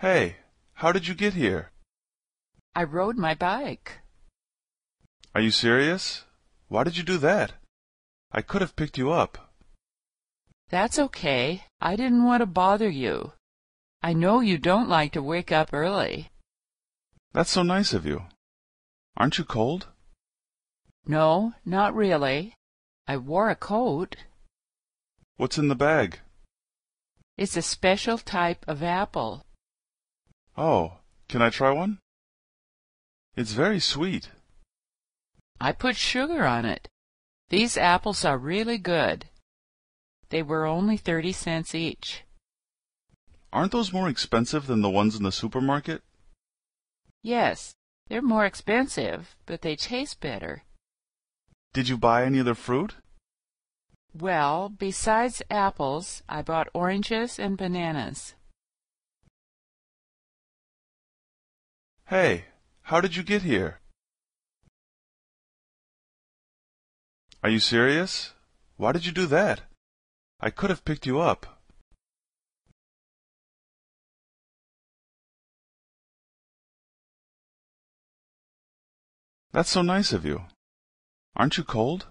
Hey, how did you get here? I rode my bike. Are you serious? Why did you do that? I could have picked you up. That's okay. I didn't want to bother you. I know you don't like to wake up early. That's so nice of you. Aren't you cold? No, not really. I wore a coat. What's in the bag? It's a special type of apple. Oh, can I try one? It's very sweet. I put sugar on it. These apples are really good. They were only thirty cents each. Aren't those more expensive than the ones in the supermarket? Yes, they're more expensive, but they taste better. Did you buy any other fruit? Well, besides apples, I bought oranges and bananas. Hey, how did you get here? Are you serious? Why did you do that? I could have picked you up. That's so nice of you. Aren't you cold?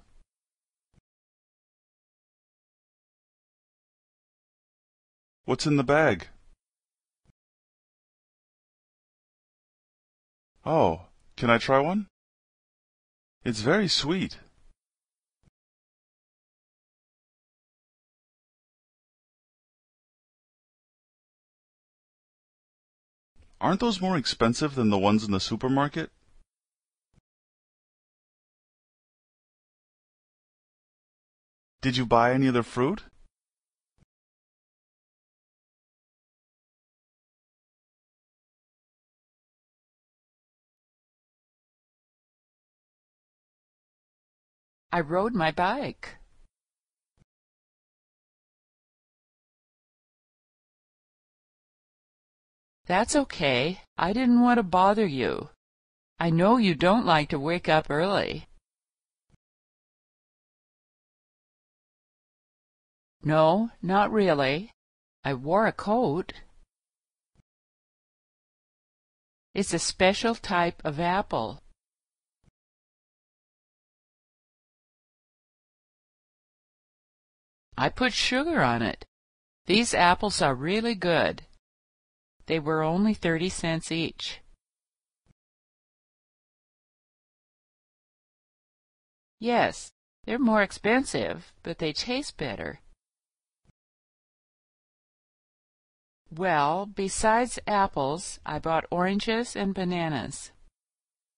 What's in the bag? Oh, can I try one? It's very sweet. Aren't those more expensive than the ones in the supermarket? Did you buy any other fruit? I rode my bike. That's okay. I didn't want to bother you. I know you don't like to wake up early. No, not really. I wore a coat. It's a special type of apple. I put sugar on it. These apples are really good. They were only thirty cents each. Yes, they're more expensive, but they taste better. Well, besides apples, I bought oranges and bananas.